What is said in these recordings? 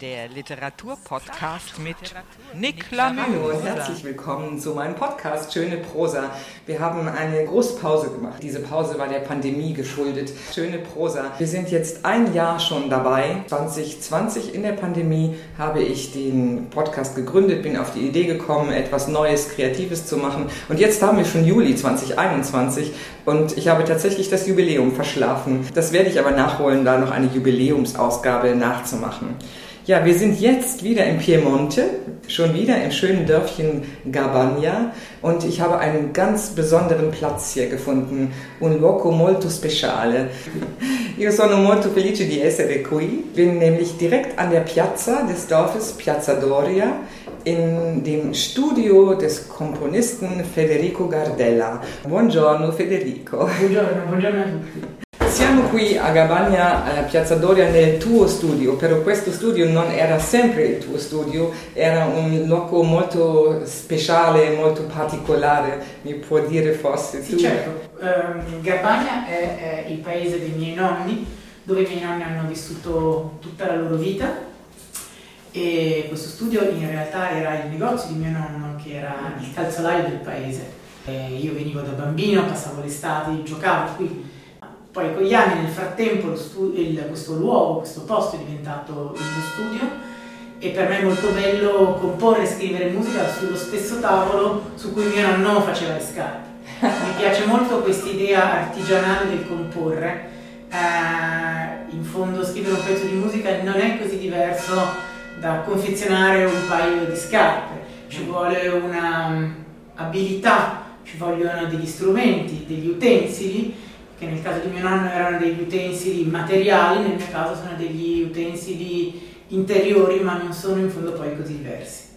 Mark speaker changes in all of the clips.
Speaker 1: Der Literaturpodcast mit Nick Hallo
Speaker 2: und herzlich willkommen zu meinem Podcast Schöne Prosa. Wir haben eine große Pause gemacht. Diese Pause war der Pandemie geschuldet. Schöne Prosa. Wir sind jetzt ein Jahr schon dabei. 2020 in der Pandemie habe ich den Podcast gegründet, bin auf die Idee gekommen, etwas Neues, Kreatives zu machen. Und jetzt haben wir schon Juli 2021 und ich habe tatsächlich das Jubiläum verschlafen. Das werde ich aber nachholen, da noch eine Jubiläumsausgabe nachzumachen. Ja, wir sind jetzt wieder in Piemonte, schon wieder im schönen Dörfchen Gabagna und ich habe einen ganz besonderen Platz hier gefunden, un luogo molto speciale. Io sono molto felice di essere qui, bin nämlich direkt an der Piazza des Dorfes Piazza Doria in dem Studio des Komponisten Federico Gardella. Buongiorno Federico.
Speaker 3: Buongiorno, buongiorno a tutti.
Speaker 2: Siamo qui a Gabagna, a Piazza Doria, nel tuo studio, però questo studio non era sempre il tuo studio, era un luogo molto speciale, molto particolare, mi puoi dire forse
Speaker 3: sì, tu? certo, um, Gabagna è, è il paese dei miei nonni, dove i miei nonni hanno vissuto tutta la loro vita e questo studio in realtà era il negozio di mio nonno che era il calzolaio del paese. E io venivo da bambino, passavo l'estate, giocavo qui poi con gli anni, nel frattempo, il, questo luogo, questo posto è diventato il mio studio e per me è molto bello comporre e scrivere musica sullo stesso tavolo su cui mio nonno faceva le scarpe. Mi piace molto questa idea artigianale del comporre. Eh, in fondo scrivere un pezzo di musica non è così diverso da confezionare un paio di scarpe. Ci vuole una um, abilità, ci vogliono degli strumenti, degli utensili che nel caso di mio nonno erano degli utensili materiali, nel mio caso sono degli utensili interiori, ma non sono in fondo poi così diversi.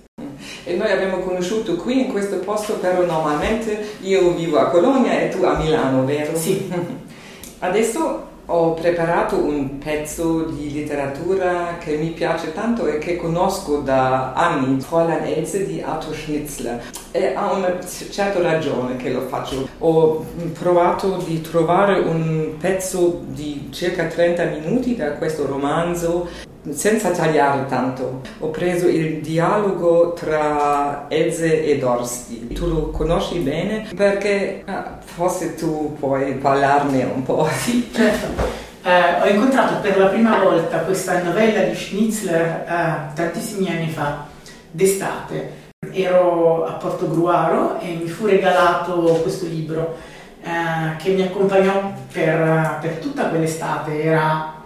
Speaker 2: E noi abbiamo conosciuto qui in questo posto, però normalmente io vivo a Colonia e tu a Milano, vero?
Speaker 3: Sì.
Speaker 2: Adesso ho preparato un pezzo di letteratura che mi piace tanto e che conosco da anni, Fräulein Else di Arthur Schnitzler. E ha una certa ragione che lo faccio. Ho provato di trovare un pezzo di circa 30 minuti da questo romanzo senza tagliare tanto. Ho preso il dialogo tra Elze e Dorsti. Tu lo conosci bene? Perché ah, forse tu puoi parlarne un po'.
Speaker 3: Sì, certo. Eh, ho incontrato per la prima volta questa novella di Schnitzler eh, tantissimi anni fa, d'estate. Ero a Porto Gruaro e mi fu regalato questo libro eh, che mi accompagnò per, per tutta quell'estate. Era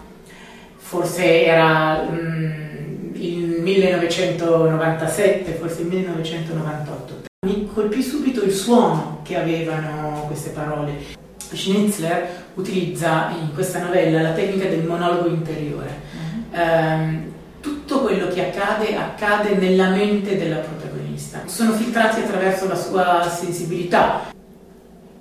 Speaker 3: forse era mm, il 1997, forse il 1998. Mi colpì subito il suono che avevano queste parole. Schnitzler utilizza in questa novella la tecnica del monologo interiore. Uh-huh. Eh, tutto quello che accade accade nella mente della protagonista. Sono filtrati attraverso la sua sensibilità.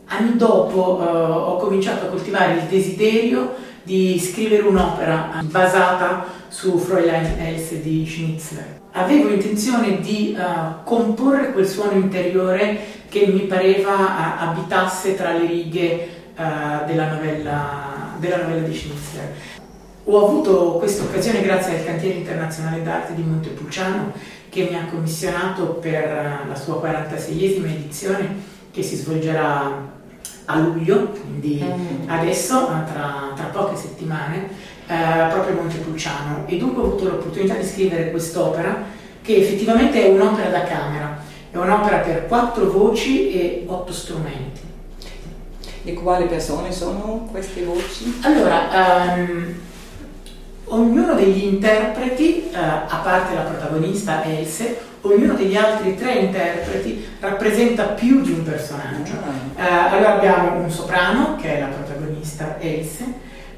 Speaker 3: Anni dopo eh, ho cominciato a coltivare il desiderio di scrivere un'opera basata su Fräulein Else di Schnitzler. Avevo intenzione di uh, comporre quel suono interiore che mi pareva uh, abitasse tra le righe uh, della, novella, della novella di Schnitzler. Ho avuto questa occasione grazie al Cantiere Internazionale d'Arte di Montepulciano che mi ha commissionato per la sua 46esima edizione che si svolgerà a luglio, quindi mm. adesso, tra, tra, poche settimane, eh, proprio a Montepulciano. E dunque ho avuto l'opportunità di scrivere quest'opera, che effettivamente è un'opera da camera, è un'opera per quattro voci e otto strumenti.
Speaker 2: E quali persone sono queste voci?
Speaker 3: Allora, um, ognuno degli interpreti, uh, a parte la protagonista Else, ognuno degli altri tre interpreti rappresenta più di un personaggio. Uh, allora abbiamo un soprano, che è la protagonista Else,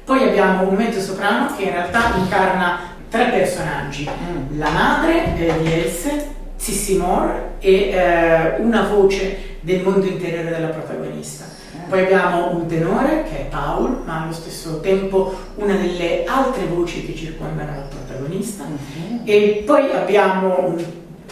Speaker 3: poi abbiamo un mezzo soprano che in realtà incarna tre personaggi, mm. la madre eh, di Else, Sissi Moore e eh, una voce del mondo interiore della protagonista. Poi abbiamo un tenore che è Paul, ma allo stesso tempo una delle altre voci che circondano il protagonista. Mm-hmm. E poi abbiamo un,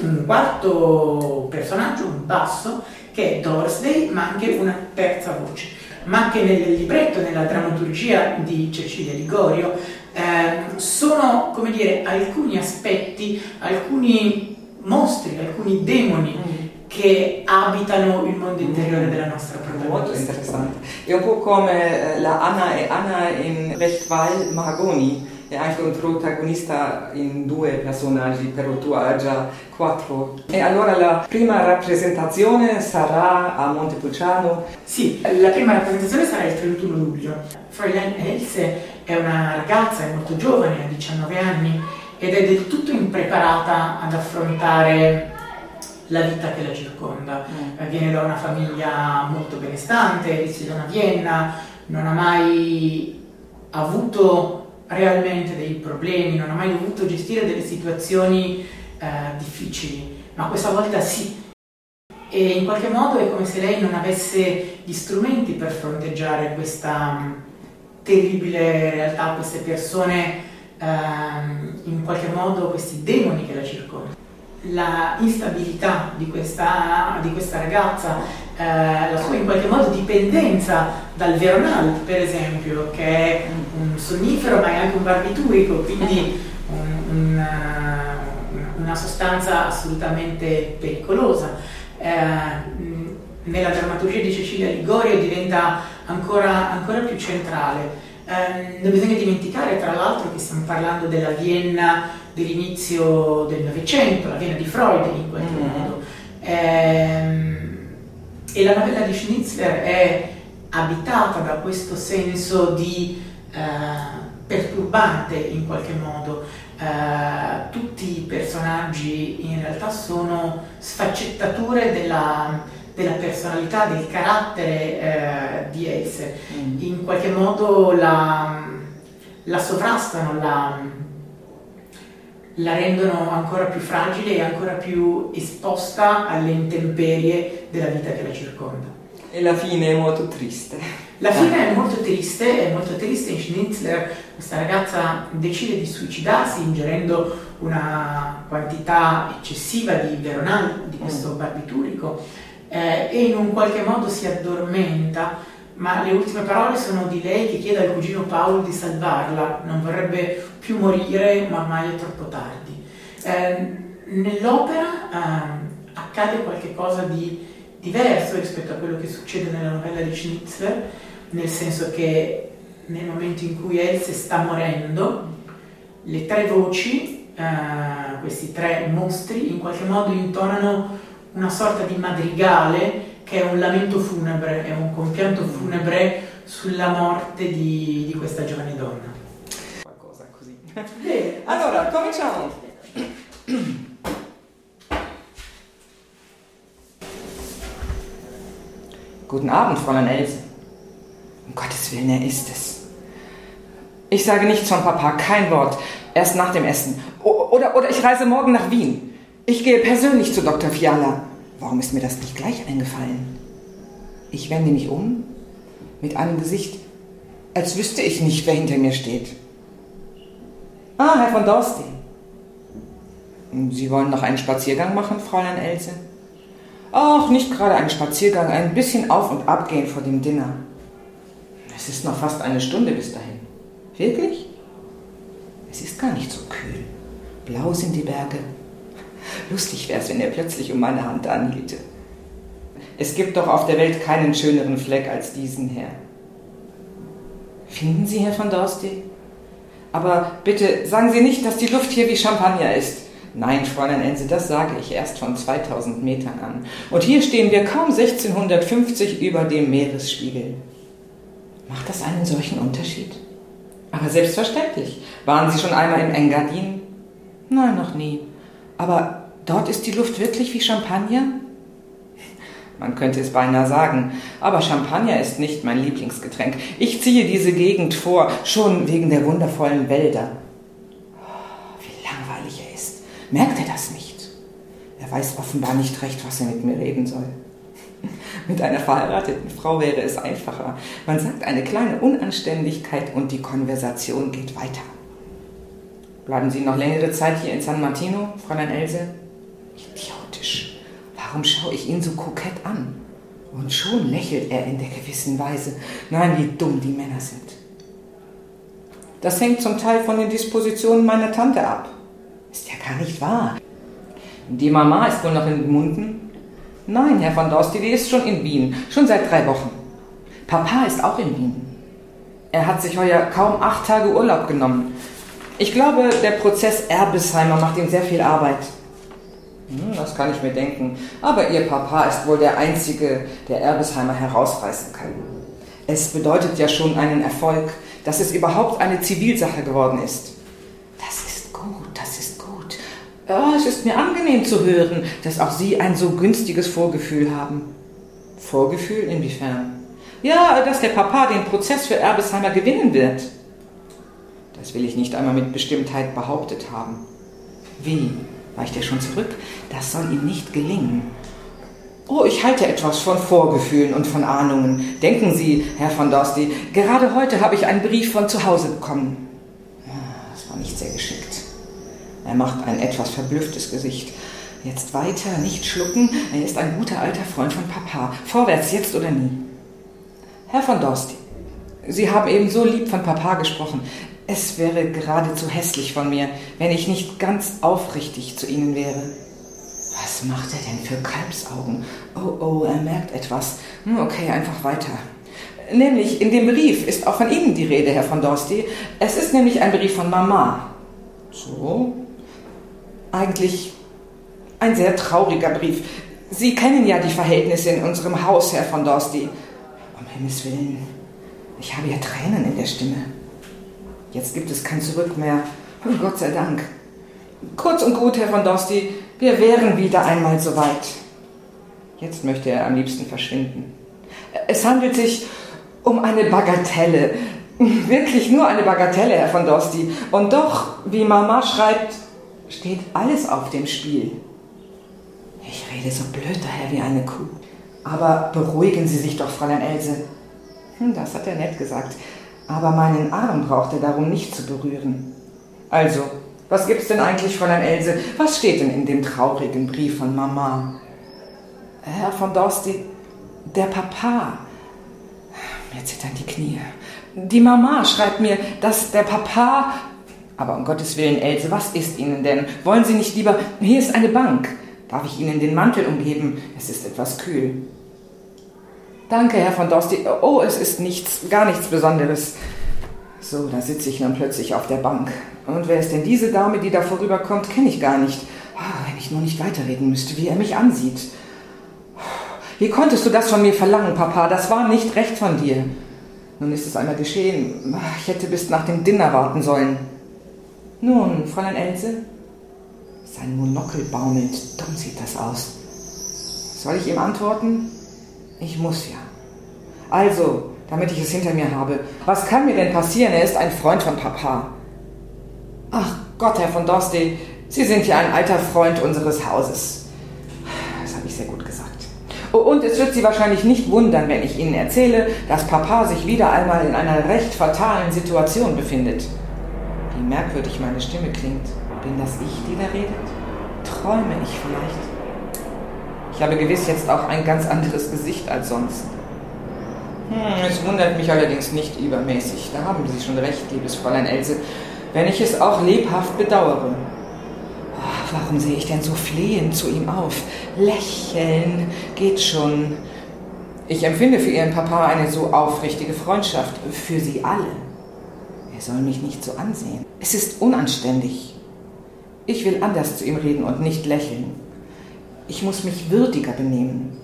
Speaker 3: un quarto personaggio, un basso, che è Dorsday, ma anche una terza voce. Ma anche nel libretto, nella drammaturgia di Cecilia Ligorio, eh, sono, come dire, alcuni aspetti, alcuni mostri, alcuni demoni mm che abitano il mondo interiore della nostra protagonista.
Speaker 2: Molto interessante. È un po' come eh, la Anna e Anna in Westwall Mahagoni, è anche un protagonista in due personaggi, però tu hai già quattro. E allora la prima rappresentazione sarà a Montepulciano?
Speaker 3: Sì, la prima rappresentazione sarà il 31 luglio. Fräulein Else è una ragazza, è molto giovane, ha 19 anni ed è del tutto impreparata ad affrontare la vita che la circonda. Mm. Viene da una famiglia molto benestante, risiede a Vienna, non ha mai avuto realmente dei problemi, non ha mai dovuto gestire delle situazioni eh, difficili, ma questa volta sì. E in qualche modo è come se lei non avesse gli strumenti per fronteggiare questa um, terribile realtà, queste persone, um, in qualche modo questi demoni che la circondano la instabilità di questa, di questa ragazza, eh, la sua in qualche modo dipendenza dal Veronal, per esempio, che è un sonnifero ma è anche un barbiturico, quindi un, un, una sostanza assolutamente pericolosa. Eh, nella drammaturgia di Cecilia Ligorio diventa ancora, ancora più centrale. Eh, non bisogna dimenticare tra l'altro che stiamo parlando della Vienna dell'inizio del Novecento, la Vienna di Freud in qualche mm. modo. Ehm, e la novella di Schnitzler è abitata da questo senso di eh, perturbante in qualche modo. Eh, tutti i personaggi in realtà sono sfaccettature della, della personalità, del carattere eh, di Else. Mm. In qualche modo la, la sovrastano, la, la rendono ancora più fragile e ancora più esposta alle intemperie della vita che la circonda.
Speaker 2: E la fine è molto triste.
Speaker 3: La fine è molto triste, è molto triste. In Schnitzler questa ragazza decide di suicidarsi ingerendo una quantità eccessiva di veronal, di questo mm. barbiturico, eh, e in un qualche modo si addormenta ma le ultime parole sono di lei che chiede al cugino Paolo di salvarla, non vorrebbe più morire, ma ormai è troppo tardi. Eh, nell'opera eh, accade qualcosa di diverso rispetto a quello che succede nella novella di Schnitzler, nel senso che nel momento in cui Else sta morendo, le tre voci, eh, questi tre mostri, in qualche modo intonano una sorta di madrigale che è un lamento funebre, è un compianto funebre sulla morte di, di questa giovane donna.
Speaker 2: Qualcosa così. Bene, allora, cominciamo. Guten Abend, Fräulein Else. Um Gottes Willen, er ist es. Ich sage nichts von Papa, kein Wort. Erst nach dem Essen. O oder, oder ich reise morgen nach Wien. Ich gehe persönlich zu Dr. Fiala. Warum ist mir das nicht gleich eingefallen? Ich wende mich um mit einem Gesicht, als wüsste ich nicht, wer hinter mir steht. Ah, Herr von Dorsti. Sie wollen noch einen Spaziergang machen, Fräulein Else? Ach, nicht gerade einen Spaziergang, ein bisschen auf und ab gehen vor dem Dinner. Es ist noch fast eine Stunde bis dahin. Wirklich? Es ist gar nicht so kühl. Blau sind die Berge, Lustig wäre es, wenn er plötzlich um meine Hand anhielte. Es gibt doch auf der Welt keinen schöneren Fleck als diesen Herr. Finden Sie, Herr von Dorsti? Aber bitte sagen Sie nicht, dass die Luft hier wie Champagner ist. Nein, Fräulein Ense, das sage ich erst von 2000 Metern an. Und hier stehen wir kaum 1650 über dem Meeresspiegel. Macht das einen solchen Unterschied? Aber selbstverständlich. Waren Sie schon einmal im Engadin? Nein, noch nie. Aber dort ist die Luft wirklich wie Champagner? Man könnte es beinahe sagen, aber Champagner ist nicht mein Lieblingsgetränk. Ich ziehe diese Gegend vor, schon wegen der wundervollen Wälder. Merkt er das nicht? Er weiß offenbar nicht recht, was er mit mir reden soll. Mit einer verheirateten Frau wäre es einfacher. Man sagt eine kleine Unanständigkeit und die Konversation geht weiter. Bleiben Sie noch längere Zeit hier in San Martino, Fräulein Else? Idiotisch. Warum schaue ich ihn so kokett an? Und schon lächelt er in der gewissen Weise. Nein, wie dumm die Männer sind. Das hängt zum Teil von den Dispositionen meiner Tante ab. Ist ja gar nicht wahr. Die Mama ist wohl noch in Munden? Nein, Herr von Dorsti, die ist schon in Wien, schon seit drei Wochen. Papa ist auch in Wien. Er hat sich heuer kaum acht Tage Urlaub genommen. Ich glaube, der Prozess Erbesheimer macht ihm sehr viel Arbeit. Hm, das kann ich mir denken. Aber Ihr Papa ist wohl der Einzige, der Erbesheimer herausreißen kann. Es bedeutet ja schon einen Erfolg, dass es überhaupt eine Zivilsache geworden ist. Ja, es ist mir angenehm zu hören, dass auch Sie ein so günstiges Vorgefühl haben. Vorgefühl inwiefern? Ja, dass der Papa den Prozess für Erbesheimer gewinnen wird. Das will ich nicht einmal mit Bestimmtheit behauptet haben. Wie? Weicht er schon zurück? Das soll ihm nicht gelingen. Oh, ich halte etwas von Vorgefühlen und von Ahnungen. Denken Sie, Herr von Dorsti, gerade heute habe ich einen Brief von zu Hause bekommen. Das war nicht sehr geschickt. Er macht ein etwas verblüfftes Gesicht. Jetzt weiter, nicht schlucken. Er ist ein guter alter Freund von Papa. Vorwärts, jetzt oder nie. Herr von Dorsti, Sie haben eben so lieb von Papa gesprochen. Es wäre geradezu hässlich von mir, wenn ich nicht ganz aufrichtig zu Ihnen wäre. Was macht er denn für Kalbsaugen? Oh, oh, er merkt etwas. Hm, okay, einfach weiter. Nämlich, in dem Brief ist auch von Ihnen die Rede, Herr von Dorsti. Es ist nämlich ein Brief von Mama. So? Eigentlich ein sehr trauriger Brief. Sie kennen ja die Verhältnisse in unserem Haus, Herr von Dorsti. Um Himmels Willen, ich habe ja Tränen in der Stimme. Jetzt gibt es kein Zurück mehr. Oh, Gott sei Dank. Kurz und gut, Herr von Dorsti, wir wären wieder einmal so weit. Jetzt möchte er am liebsten verschwinden. Es handelt sich um eine Bagatelle. Wirklich nur eine Bagatelle, Herr von Dorsti. Und doch, wie Mama schreibt, steht alles auf dem Spiel. Ich rede so blöd daher wie eine Kuh. Aber beruhigen Sie sich doch, Fräulein Else. Hm, das hat er nett gesagt aber meinen Arm braucht er darum nicht zu berühren. Also, was gibt's denn eigentlich, Fräulein Else? Was steht denn in dem traurigen Brief von Mama? Herr von Dorsti, der Papa. Mir zittern die Knie. Die Mama schreibt mir, dass der Papa. Aber um Gottes Willen, Else, was ist Ihnen denn? Wollen Sie nicht lieber. Hier ist eine Bank. Darf ich Ihnen den Mantel umgeben? Es ist etwas kühl. Danke, Herr von Dorsti. Oh, es ist nichts, gar nichts Besonderes. So, da sitze ich dann plötzlich auf der Bank. Und wer ist denn diese Dame, die da vorüberkommt? Kenne ich gar nicht. Oh, wenn ich nur nicht weiterreden müsste, wie er mich ansieht. Wie konntest du das von mir verlangen, Papa? Das war nicht recht von dir. Nun ist es einmal geschehen. Ich hätte bis nach dem Dinner warten sollen. Nun, Fräulein Else? Sein Monokel baumelt. Dumm sieht das aus. Soll ich ihm antworten? Ich muss ja. Also, damit ich es hinter mir habe. Was kann mir denn passieren? Er ist ein Freund von Papa. Ach Gott, Herr von Dorste, Sie sind ja ein alter Freund unseres Hauses. Das habe ich sehr gut gesagt. Oh, und es wird Sie wahrscheinlich nicht wundern, wenn ich Ihnen erzähle, dass Papa sich wieder einmal in einer recht fatalen Situation befindet. Wie merkwürdig meine Stimme klingt. Bin das ich, die da redet? Träume ich vielleicht? Ich habe gewiss jetzt auch ein ganz anderes Gesicht als sonst. Hm, es wundert mich allerdings nicht übermäßig. Da haben Sie schon recht, liebes Fräulein Else, wenn ich es auch lebhaft bedauere. Oh, warum sehe ich denn so flehend zu ihm auf? Lächeln geht schon. Ich empfinde für Ihren Papa eine so aufrichtige Freundschaft. Für Sie alle. Er soll mich nicht so ansehen. Es ist unanständig. Ich will anders zu ihm reden und nicht lächeln. Ich muss mich würdiger benehmen.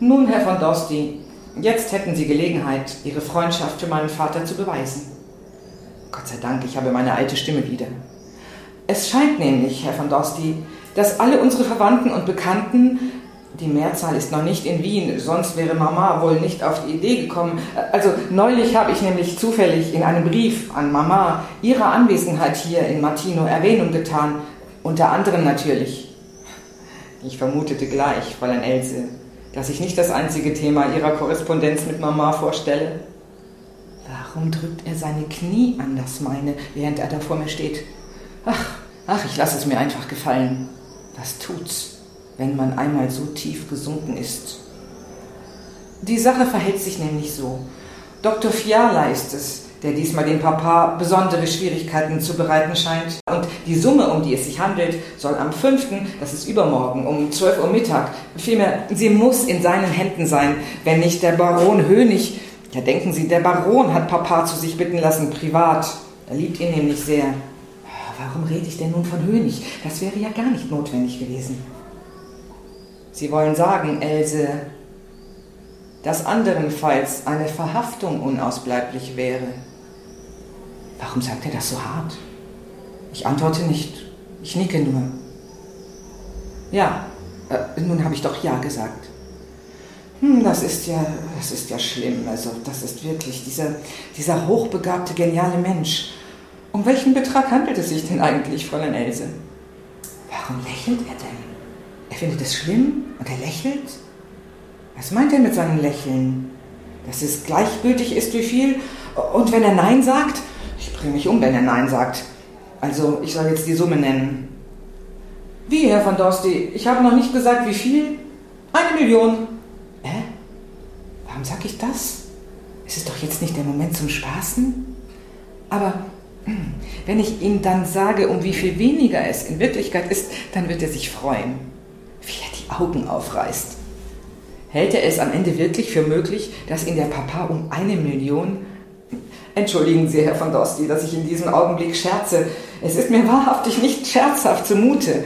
Speaker 2: Nun, Herr von Dorsti, jetzt hätten Sie Gelegenheit, Ihre Freundschaft für meinen Vater zu beweisen. Gott sei Dank, ich habe meine alte Stimme wieder. Es scheint nämlich, Herr von Dorsti, dass alle unsere Verwandten und Bekannten, die Mehrzahl ist noch nicht in Wien, sonst wäre Mama wohl nicht auf die Idee gekommen. Also neulich habe ich nämlich zufällig in einem Brief an Mama ihrer Anwesenheit hier in Martino Erwähnung getan, unter anderem natürlich ich vermutete gleich, Fräulein Else, dass ich nicht das einzige Thema Ihrer Korrespondenz mit Mama vorstelle. Warum drückt er seine Knie an das meine, während er da vor mir steht? Ach, ach, ich lasse es mir einfach gefallen. Was tut's, wenn man einmal so tief gesunken ist? Die Sache verhält sich nämlich so. Dr. Fiala ist es, der diesmal dem Papa besondere Schwierigkeiten zu bereiten scheint. Und die Summe, um die es sich handelt, soll am 5., das ist übermorgen, um 12 Uhr Mittag, vielmehr, sie muss in seinen Händen sein, wenn nicht der Baron Hönig, ja denken Sie, der Baron hat Papa zu sich bitten lassen, privat. Er liebt ihn nämlich sehr. Warum rede ich denn nun von Hönig? Das wäre ja gar nicht notwendig gewesen. Sie wollen sagen, Else, dass anderenfalls eine Verhaftung unausbleiblich wäre. Warum sagt er das so hart? Ich antworte nicht. Ich nicke nur. Ja, äh, nun habe ich doch Ja gesagt. Hm, das ist ja, das ist ja schlimm. Also, das ist wirklich dieser, dieser hochbegabte, geniale Mensch. Um welchen Betrag handelt es sich denn eigentlich, Fräulein Else? Warum lächelt er denn? Er findet es schlimm und er lächelt? Was meint er mit seinem Lächeln? Dass es gleichgültig ist, wie viel? Und wenn er Nein sagt, ich bringe mich um, wenn er Nein sagt. Also, ich soll jetzt die Summe nennen. Wie, Herr van Dorsti? Ich habe noch nicht gesagt, wie viel? Eine Million. Hä? Warum sag ich das? Es ist doch jetzt nicht der Moment zum Spaßen? Aber hm, wenn ich ihm dann sage, um wie viel weniger es in Wirklichkeit ist, dann wird er sich freuen. Wie er die Augen aufreißt. Hält er es am Ende wirklich für möglich, dass ihn der Papa um eine Million Entschuldigen Sie, Herr von Dosti, dass ich in diesem Augenblick scherze. Es ist mir wahrhaftig nicht scherzhaft zumute.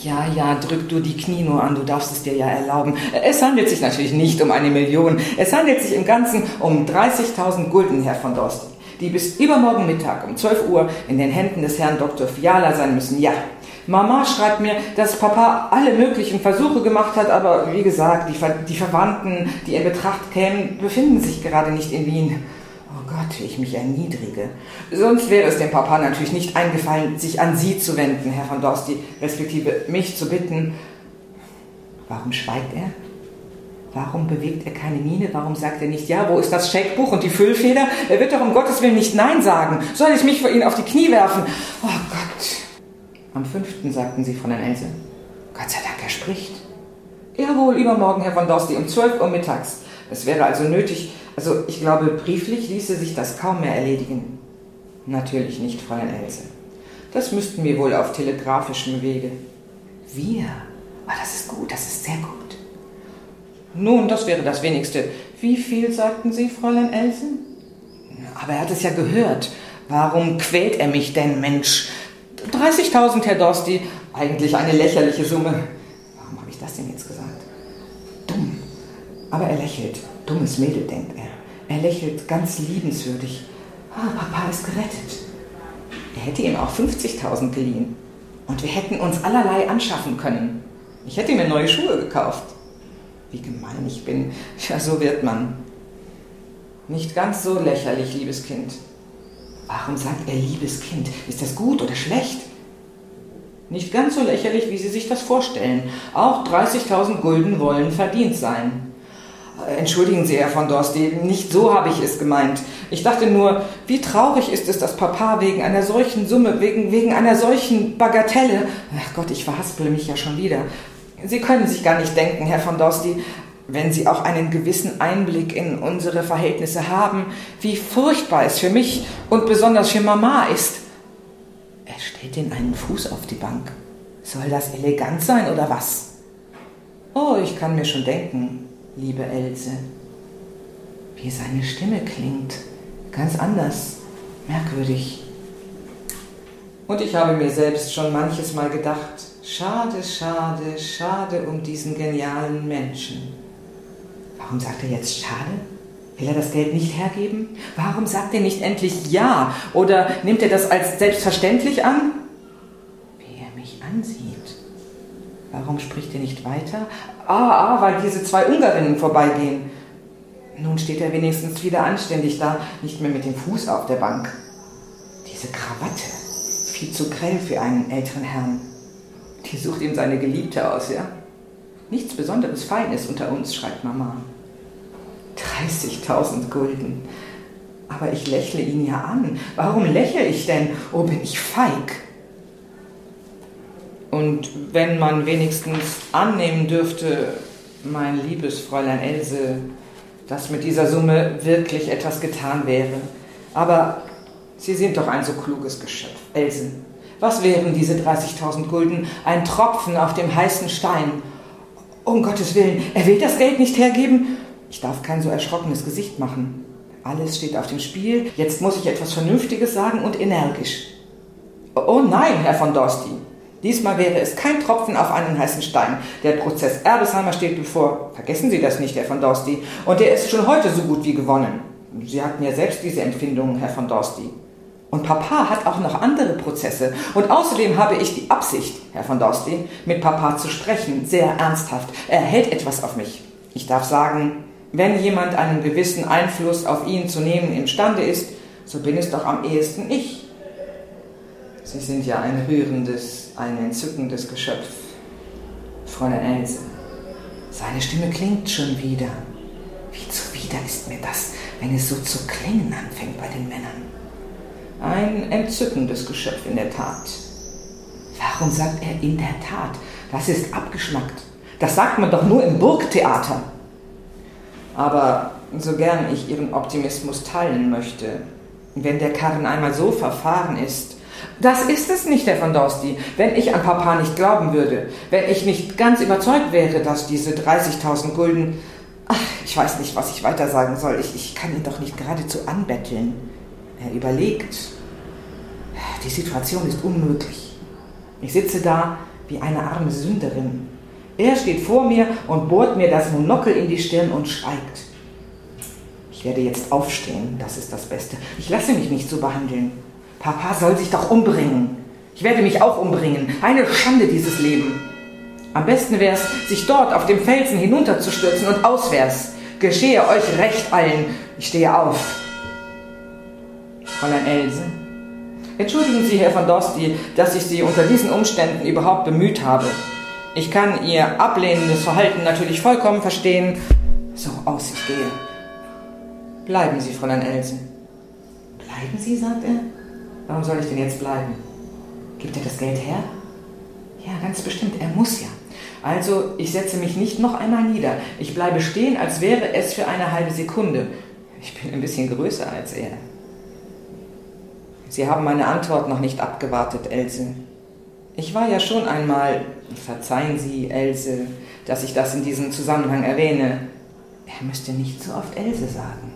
Speaker 2: Ja, ja, drück du die Knie nur an, du darfst es dir ja erlauben. Es handelt sich natürlich nicht um eine Million. Es handelt sich im Ganzen um 30.000 Gulden, Herr von Dorsti, die bis übermorgen Mittag um 12 Uhr in den Händen des Herrn Dr. Fiala sein müssen. Ja, Mama schreibt mir, dass Papa alle möglichen Versuche gemacht hat, aber wie gesagt, die, Ver die Verwandten, die in Betracht kämen, befinden sich gerade nicht in Wien. Gott, wie ich mich erniedrige. Sonst wäre es dem Papa natürlich nicht eingefallen, sich an Sie zu wenden, Herr von Dorsti, respektive mich zu bitten. Warum schweigt er? Warum bewegt er keine Miene? Warum sagt er nicht, ja, wo ist das Scheckbuch und die Füllfeder? Er wird doch um Gottes Willen nicht Nein sagen. Soll ich mich vor ihn auf die Knie werfen? Oh. Am fünften sagten sie von Herrn Else. Gott sei Dank, er spricht. Jawohl, übermorgen, Herr von Dorsti, um 12 Uhr mittags. Es wäre also nötig, also ich glaube, brieflich ließe sich das kaum mehr erledigen. Natürlich nicht, Fräulein Else. Das müssten wir wohl auf telegrafischem Wege. Wir? Oh, das ist gut, das ist sehr gut. Nun, das wäre das Wenigste. Wie viel sagten Sie, Fräulein Elsen? Aber er hat es ja gehört. Warum quält er mich denn, Mensch? 30.000, Herr Dorsti. Eigentlich eine lächerliche Summe. Warum habe ich das denn jetzt gesagt? Dumm. Aber er lächelt. Dummes Mädel, denkt er. Er lächelt ganz liebenswürdig. Ah, Papa ist gerettet. Er hätte ihm auch 50.000 geliehen. Und wir hätten uns allerlei anschaffen können. Ich hätte mir neue Schuhe gekauft. Wie gemein ich bin. Ja, so wird man. Nicht ganz so lächerlich, liebes Kind. Warum sagt er liebes Kind? Ist das gut oder schlecht? Nicht ganz so lächerlich, wie Sie sich das vorstellen. Auch 30.000 Gulden wollen verdient sein. Entschuldigen Sie, Herr von Dorsti, nicht so habe ich es gemeint. Ich dachte nur, wie traurig ist es, dass Papa wegen einer solchen Summe, wegen, wegen einer solchen Bagatelle. Ach Gott, ich verhaspel mich ja schon wieder. Sie können sich gar nicht denken, Herr von Dorsti, wenn Sie auch einen gewissen Einblick in unsere Verhältnisse haben, wie furchtbar es für mich und besonders für Mama ist. Er stellt den einen Fuß auf die Bank. Soll das elegant sein oder was? Oh, ich kann mir schon denken, liebe Else. Wie seine Stimme klingt. Ganz anders. Merkwürdig. Und ich habe mir selbst schon manches Mal gedacht, schade, schade, schade um diesen genialen Menschen. Warum sagt er jetzt schade? Will er das Geld nicht hergeben? Warum sagt er nicht endlich ja? Oder nimmt er das als selbstverständlich an? Wie er mich ansieht. Warum spricht er nicht weiter? Ah, ah, weil diese zwei Ungarinnen vorbeigehen. Nun steht er wenigstens wieder anständig da, nicht mehr mit dem Fuß auf der Bank. Diese Krawatte, viel zu grell für einen älteren Herrn. Die sucht ihm seine Geliebte aus, ja? Nichts Besonderes Feines unter uns, schreibt Mama. 30.000 Gulden. Aber ich lächle ihn ja an. Warum lächle ich denn? Oh, bin ich feig. Und wenn man wenigstens annehmen dürfte, mein liebes Fräulein Else, dass mit dieser Summe wirklich etwas getan wäre. Aber Sie sind doch ein so kluges Geschöpf, Else. Was wären diese 30.000 Gulden? Ein Tropfen auf dem heißen Stein. Um Gottes Willen, er will das Geld nicht hergeben? Ich darf kein so erschrockenes Gesicht machen. Alles steht auf dem Spiel. Jetzt muss ich etwas Vernünftiges sagen und energisch. Oh nein, Herr von Dorsti. Diesmal wäre es kein Tropfen auf einen heißen Stein. Der Prozess Erbesheimer steht bevor. Vergessen Sie das nicht, Herr von Dorsti. Und der ist schon heute so gut wie gewonnen. Sie hatten ja selbst diese Empfindungen, Herr von Dorsti. Und Papa hat auch noch andere Prozesse. Und außerdem habe ich die Absicht, Herr von Dorsti, mit Papa zu sprechen, sehr ernsthaft. Er hält etwas auf mich. Ich darf sagen, wenn jemand einen gewissen Einfluss auf ihn zu nehmen imstande ist, so bin es doch am ehesten ich. Sie sind ja ein rührendes, ein entzückendes Geschöpf. Fräulein Else. Seine Stimme klingt schon wieder. Wie zuwider ist mir das, wenn es so zu klingen anfängt bei den Männern. Ein entzückendes Geschöpf in der Tat. Warum sagt er in der Tat? Das ist abgeschmackt. Das sagt man doch nur im Burgtheater. Aber so gern ich Ihren Optimismus teilen möchte, wenn der Karren einmal so verfahren ist, das ist es nicht, Herr von Dorsti. Wenn ich an Papa nicht glauben würde, wenn ich nicht ganz überzeugt wäre, dass diese 30.000 Gulden... Ach, ich weiß nicht, was ich weiter sagen soll. Ich, ich kann ihn doch nicht geradezu anbetteln. Er überlegt. Die Situation ist unmöglich. Ich sitze da wie eine arme Sünderin. Er steht vor mir und bohrt mir das Monokel in die Stirn und schweigt. Ich werde jetzt aufstehen, das ist das Beste. Ich lasse mich nicht so behandeln. Papa soll sich doch umbringen. Ich werde mich auch umbringen. Eine Schande dieses Leben. Am besten wäre es, sich dort auf dem Felsen hinunterzustürzen und auswärts. Geschehe euch recht allen. Ich stehe auf. Fräulein Else. Entschuldigen Sie, Herr von Dosti, dass ich Sie unter diesen Umständen überhaupt bemüht habe. Ich kann Ihr ablehnendes Verhalten natürlich vollkommen verstehen. So, aus, ich gehe. Bleiben Sie, Fräulein Else. Bleiben Sie, sagt er. Warum soll ich denn jetzt bleiben? Gibt er das Geld her? Ja, ganz bestimmt, er muss ja. Also, ich setze mich nicht noch einmal nieder. Ich bleibe stehen, als wäre es für eine halbe Sekunde. Ich bin ein bisschen größer als er. Sie haben meine Antwort noch nicht abgewartet, Else. Ich war ja schon einmal, verzeihen Sie, Else, dass ich das in diesem Zusammenhang erwähne. Er müsste nicht so oft Else sagen.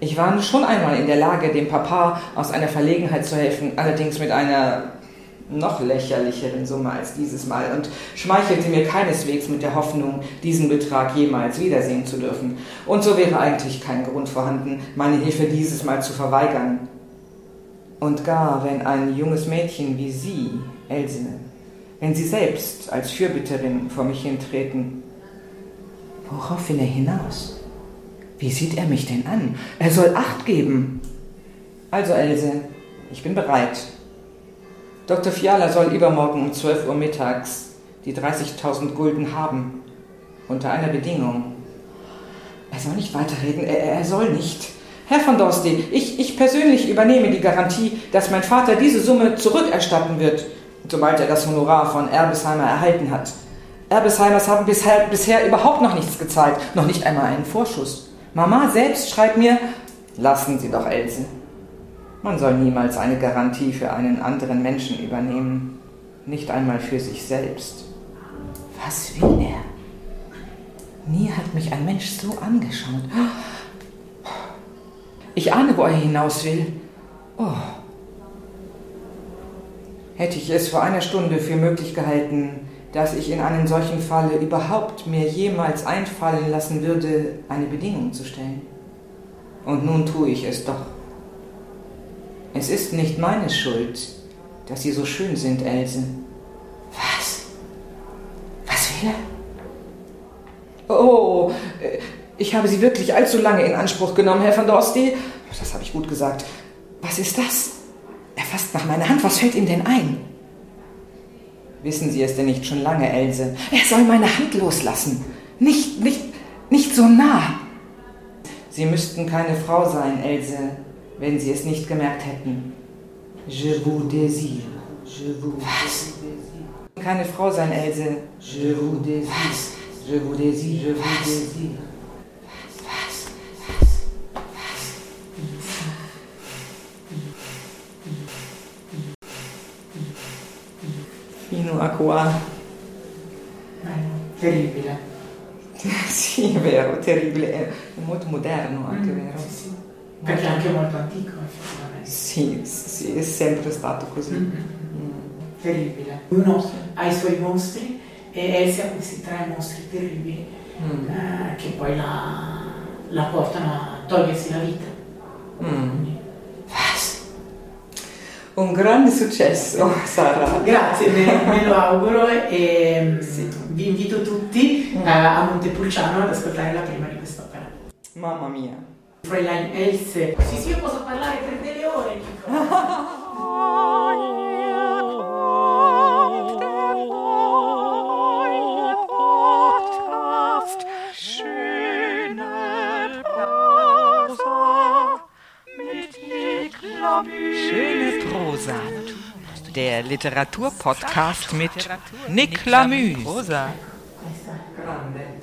Speaker 2: Ich war schon einmal in der Lage, dem Papa aus einer Verlegenheit zu helfen, allerdings mit einer noch lächerlicheren Summe als dieses Mal und schmeichelte mir keineswegs mit der Hoffnung, diesen Betrag jemals wiedersehen zu dürfen. Und so wäre eigentlich kein Grund vorhanden, meine Hilfe dieses Mal zu verweigern. Und gar wenn ein junges Mädchen wie Sie, Else, wenn Sie selbst als Fürbitterin vor mich hintreten, worauf will er hinaus? Wie sieht er mich denn an? Er soll Acht geben. Also, Else, ich bin bereit. Dr. Fiala soll übermorgen um 12 Uhr mittags die 30.000 Gulden haben. Unter einer Bedingung. Er soll nicht weiterreden, er, er soll nicht. Herr von Dorsti, ich, ich persönlich übernehme die Garantie, dass mein Vater diese Summe zurückerstatten wird, sobald er das Honorar von Erbesheimer erhalten hat. Erbesheimers haben bisher, bisher überhaupt noch nichts gezahlt, noch nicht einmal einen Vorschuss. Mama selbst schreibt mir, lassen Sie doch Else. Man soll niemals eine Garantie für einen anderen Menschen übernehmen, nicht einmal für sich selbst. Was will er? Nie hat mich ein Mensch so angeschaut. Ich ahne, wo er hinaus will. Oh. Hätte ich es vor einer Stunde für möglich gehalten, dass ich in einem solchen Falle überhaupt mir jemals einfallen lassen würde, eine Bedingung zu stellen. Und nun tue ich es doch. Es ist nicht meine Schuld, dass Sie so schön sind, Else. Was? Was will er? Oh, ich habe Sie wirklich allzu lange in Anspruch genommen, Herr van Dorsti. Das habe ich gut gesagt. Was ist das? Er fasst nach meiner Hand. Was fällt ihm denn ein? Wissen Sie es denn nicht schon lange, Else? Er soll meine Hand loslassen. Nicht, nicht, nicht so nah. Sie müssten keine Frau sein, Else, wenn Sie es nicht gemerkt hätten. Je vous désire. Je vous Was? Keine Frau sein, Else. Je vous désire. Was? Je vous désire. Je vous désire. Fino a qua.
Speaker 3: Terribile.
Speaker 2: sì, è vero, terribile, è molto moderno anche,
Speaker 3: Mm,
Speaker 2: vero?
Speaker 3: Sì, sì. Perché è anche molto antico, effettivamente.
Speaker 2: Sì, sì, è sempre stato così.
Speaker 3: Mm, mm, mm. Terribile. Uno ha i suoi mostri e Elsie ha questi tre mostri terribili
Speaker 2: Mm.
Speaker 3: eh, che poi la, la portano a togliersi la vita.
Speaker 2: Un grande successo, Sara.
Speaker 3: Grazie, me, me lo auguro e mm,
Speaker 2: Sì.
Speaker 3: vi invito tutti
Speaker 2: Mm.
Speaker 3: eh, a Montepulciano ad ascoltare la prima di quest'opera.
Speaker 2: Mamma mia.
Speaker 3: Fräulein Else. Sì, sì, io posso parlare per delle ore.
Speaker 1: Podcast. Schöne Der Literaturpodcast mit Nick Lamü. Prosa.
Speaker 3: Questa
Speaker 2: Grande.